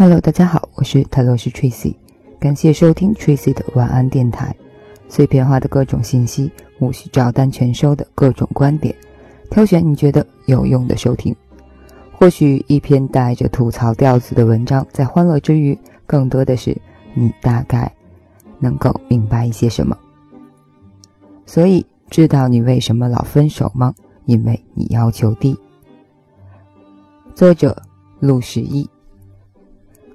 Hello，大家好，我是泰罗斯 Tracy，感谢收听 Tracy 的晚安电台。碎片化的各种信息，无需照单全收的各种观点，挑选你觉得有用的收听。或许一篇带着吐槽调子的文章，在欢乐之余，更多的是你大概能够明白一些什么。所以，知道你为什么老分手吗？因为你要求低。作者：陆十一。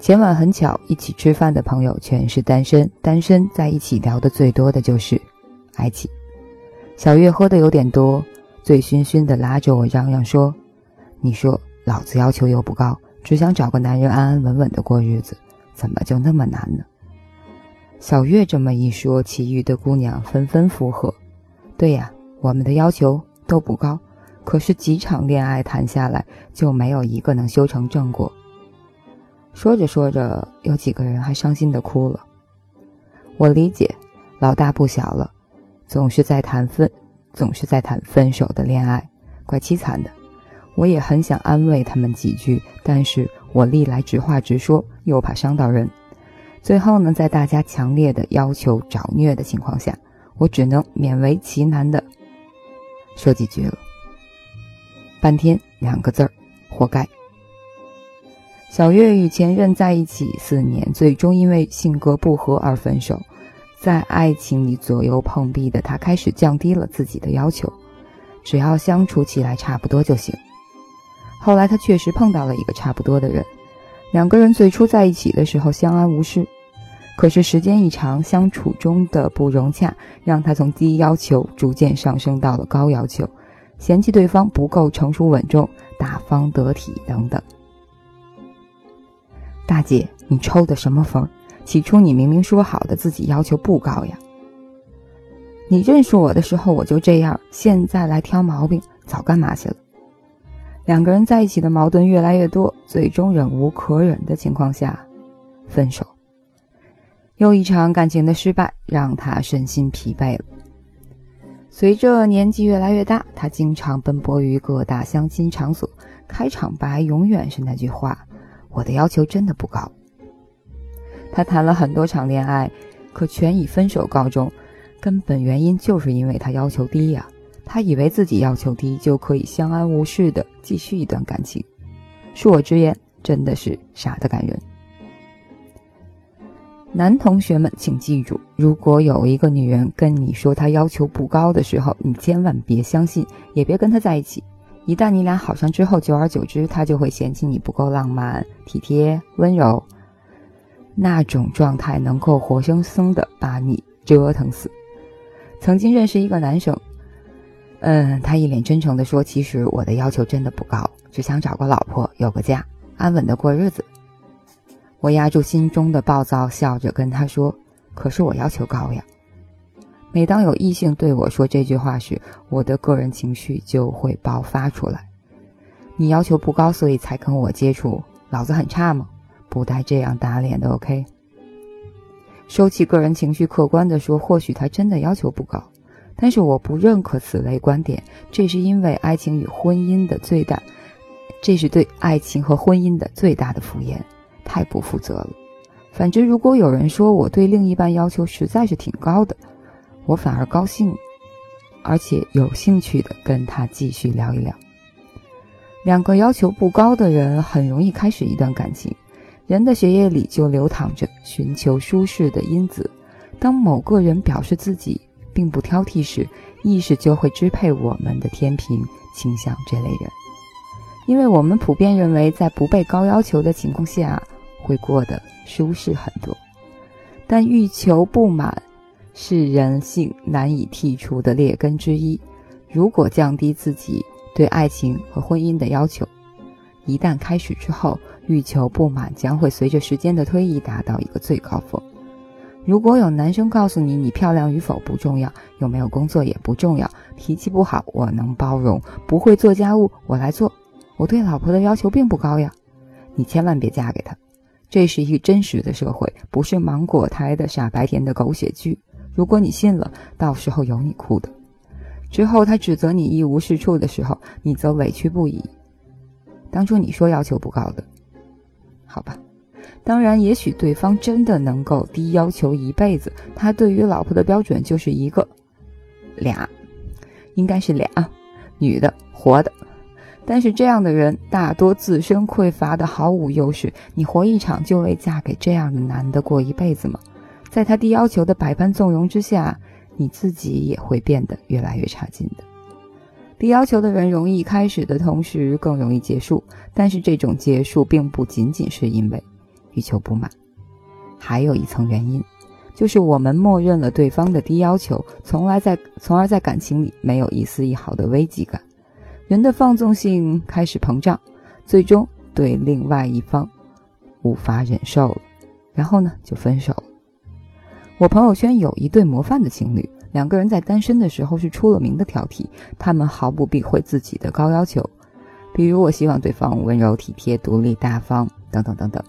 前晚很巧，一起吃饭的朋友全是单身，单身在一起聊的最多的就是爱情。小月喝的有点多，醉醺醺的拉着我嚷嚷说：“你说老子要求又不高，只想找个男人安安稳稳的过日子，怎么就那么难呢？”小月这么一说，其余的姑娘纷纷附和：“对呀，我们的要求都不高，可是几场恋爱谈下来，就没有一个能修成正果。”说着说着，有几个人还伤心的哭了。我理解，老大不小了，总是在谈分，总是在谈分手的恋爱，怪凄惨的。我也很想安慰他们几句，但是我历来直话直说，又怕伤到人。最后呢，在大家强烈的要求找虐的情况下，我只能勉为其难的说几句了。半天两个字儿，活该。小月与前任在一起四年，最终因为性格不合而分手。在爱情里左右碰壁的她，开始降低了自己的要求，只要相处起来差不多就行。后来她确实碰到了一个差不多的人，两个人最初在一起的时候相安无事，可是时间一长，相处中的不融洽，让她从低要求逐渐上升到了高要求，嫌弃对方不够成熟稳重、大方得体等等。大姐，你抽的什么风？起初你明明说好的自己要求不高呀。你认识我的时候我就这样，现在来挑毛病，早干嘛去了？两个人在一起的矛盾越来越多，最终忍无可忍的情况下，分手。又一场感情的失败让他身心疲惫了。随着年纪越来越大，他经常奔波于各大相亲场所，开场白永远是那句话。我的要求真的不高。他谈了很多场恋爱，可全以分手告终。根本原因就是因为他要求低呀。他以为自己要求低就可以相安无事的继续一段感情。恕我直言，真的是傻的感人。男同学们，请记住，如果有一个女人跟你说她要求不高的时候，你千万别相信，也别跟她在一起。一旦你俩好上之后，久而久之，他就会嫌弃你不够浪漫、体贴、温柔，那种状态能够活生生的把你折腾死。曾经认识一个男生，嗯，他一脸真诚的说：“其实我的要求真的不高，只想找个老婆，有个家，安稳的过日子。”我压住心中的暴躁，笑着跟他说：“可是我要求高呀。”每当有异性对我说这句话时，我的个人情绪就会爆发出来。你要求不高，所以才跟我接触，老子很差吗？不带这样打脸的，OK？收起个人情绪，客观的说，或许他真的要求不高，但是我不认可此类观点。这是因为爱情与婚姻的最大，这是对爱情和婚姻的最大的敷衍，太不负责了。反之，如果有人说我对另一半要求实在是挺高的，我反而高兴，而且有兴趣的跟他继续聊一聊。两个要求不高的人很容易开始一段感情，人的血液里就流淌着寻求舒适的因子。当某个人表示自己并不挑剔时，意识就会支配我们的天平，倾向这类人，因为我们普遍认为在不被高要求的情况下会过得舒适很多，但欲求不满。是人性难以剔除的劣根之一。如果降低自己对爱情和婚姻的要求，一旦开始之后，欲求不满将会随着时间的推移达到一个最高峰。如果有男生告诉你，你漂亮与否不重要，有没有工作也不重要，脾气不好我能包容，不会做家务我来做，我对老婆的要求并不高呀，你千万别嫁给他。这是一个真实的社会，不是芒果台的傻白甜的狗血剧。如果你信了，到时候有你哭的。之后他指责你一无是处的时候，你则委屈不已。当初你说要求不高的，好吧，当然，也许对方真的能够低要求一辈子，他对于老婆的标准就是一个俩，应该是俩，女的活的。但是这样的人大多自身匮乏的毫无优势，你活一场就为嫁给这样的男的过一辈子吗？在他低要求的百般纵容之下，你自己也会变得越来越差劲的。低要求的人容易开始的同时更容易结束，但是这种结束并不仅仅是因为欲求不满，还有一层原因，就是我们默认了对方的低要求，从来在从而在感情里没有一丝一毫的危机感，人的放纵性开始膨胀，最终对另外一方无法忍受了，然后呢就分手了。我朋友圈有一对模范的情侣。两个人在单身的时候是出了名的挑剔，他们毫不避讳自己的高要求，比如我希望对方温柔体贴、独立大方等等等等。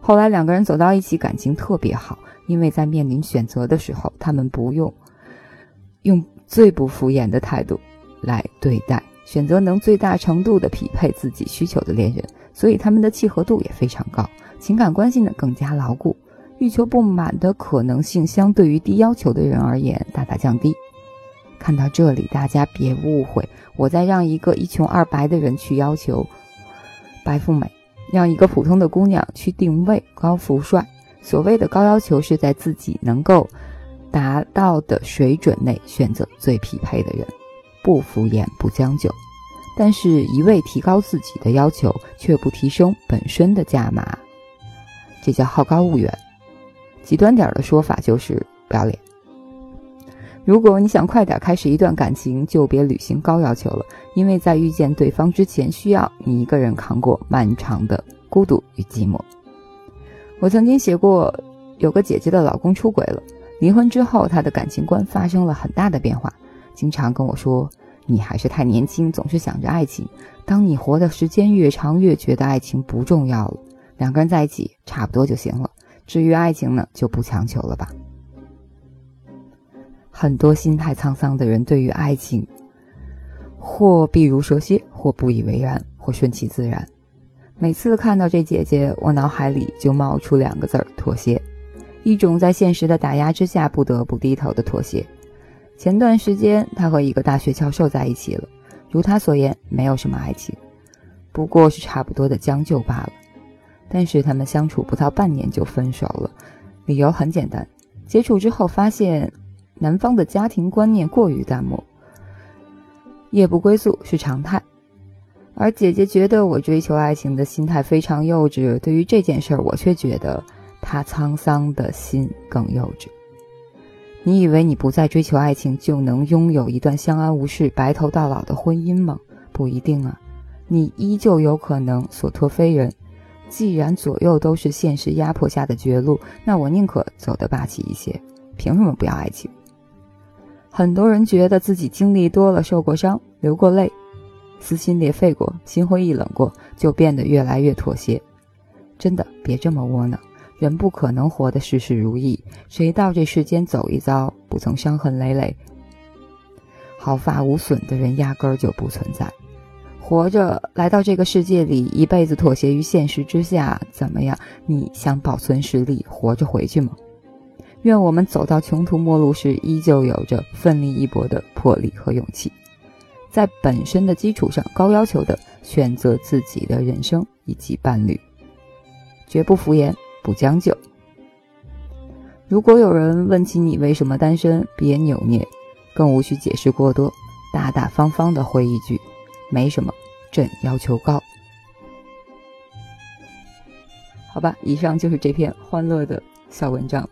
后来两个人走到一起，感情特别好，因为在面临选择的时候，他们不用用最不敷衍的态度来对待，选择能最大程度的匹配自己需求的恋人，所以他们的契合度也非常高，情感关系呢更加牢固。欲求不满的可能性，相对于低要求的人而言，大大降低。看到这里，大家别误会，我在让一个一穷二白的人去要求白富美，让一个普通的姑娘去定位高富帅。所谓的高要求，是在自己能够达到的水准内选择最匹配的人，不敷衍，不将就。但是，一味提高自己的要求，却不提升本身的价码，这叫好高骛远。极端点的说法就是不要脸。如果你想快点开始一段感情，就别履行高要求了，因为在遇见对方之前，需要你一个人扛过漫长的孤独与寂寞。我曾经写过，有个姐姐的老公出轨了，离婚之后，她的感情观发生了很大的变化，经常跟我说：“你还是太年轻，总是想着爱情。当你活的时间越长，越觉得爱情不重要了，两个人在一起差不多就行了。”至于爱情呢，就不强求了吧。很多心态沧桑的人，对于爱情，或避如蛇蝎，或不以为然，或顺其自然。每次看到这姐姐，我脑海里就冒出两个字儿：妥协。一种在现实的打压之下不得不低头的妥协。前段时间，她和一个大学教授在一起了，如她所言，没有什么爱情，不过是差不多的将就罢了。但是他们相处不到半年就分手了，理由很简单，接触之后发现男方的家庭观念过于淡漠，夜不归宿是常态。而姐姐觉得我追求爱情的心态非常幼稚，对于这件事儿，我却觉得她沧桑的心更幼稚。你以为你不再追求爱情就能拥有一段相安无事、白头到老的婚姻吗？不一定啊，你依旧有可能所托非人。既然左右都是现实压迫下的绝路，那我宁可走得霸气一些。凭什么不要爱情？很多人觉得自己经历多了，受过伤，流过泪，撕心裂肺过，心灰意冷过，就变得越来越妥协。真的别这么窝囊，人不可能活得事事如意。谁到这世间走一遭，不曾伤痕累累、毫发无损的人，压根儿就不存在。活着来到这个世界里，一辈子妥协于现实之下，怎么样？你想保存实力，活着回去吗？愿我们走到穷途末路时，依旧有着奋力一搏的魄力和勇气，在本身的基础上高要求的选择自己的人生以及伴侣，绝不敷衍，不将就。如果有人问起你为什么单身，别扭捏，更无需解释过多，大大方方的回一句。没什么，朕要求高。好吧，以上就是这篇欢乐的小文章。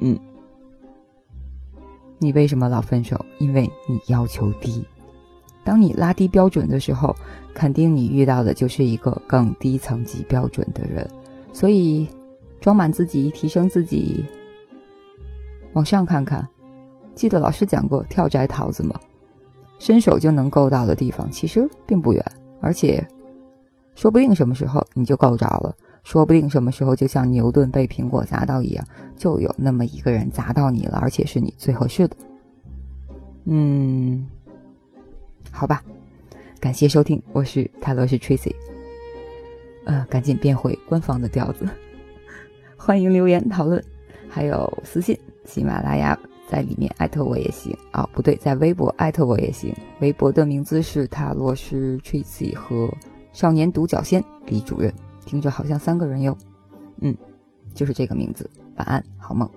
嗯，你为什么老分手？因为你要求低。当你拉低标准的时候，肯定你遇到的就是一个更低层级标准的人。所以，装满自己，提升自己，往上看看。记得老师讲过跳摘桃子吗？伸手就能够到的地方，其实并不远，而且，说不定什么时候你就够着了，说不定什么时候就像牛顿被苹果砸到一样，就有那么一个人砸到你了，而且是你最合适的。嗯，好吧，感谢收听，我是泰勒斯 Tracy。呃，赶紧变回官方的调子。欢迎留言讨论，还有私信喜马拉雅，在里面艾特我也行啊，不对，在微博艾特我也行。微博的名字是塔罗师 Tracy 和少年独角仙李主任，听着好像三个人哟。嗯，就是这个名字。晚安，好梦。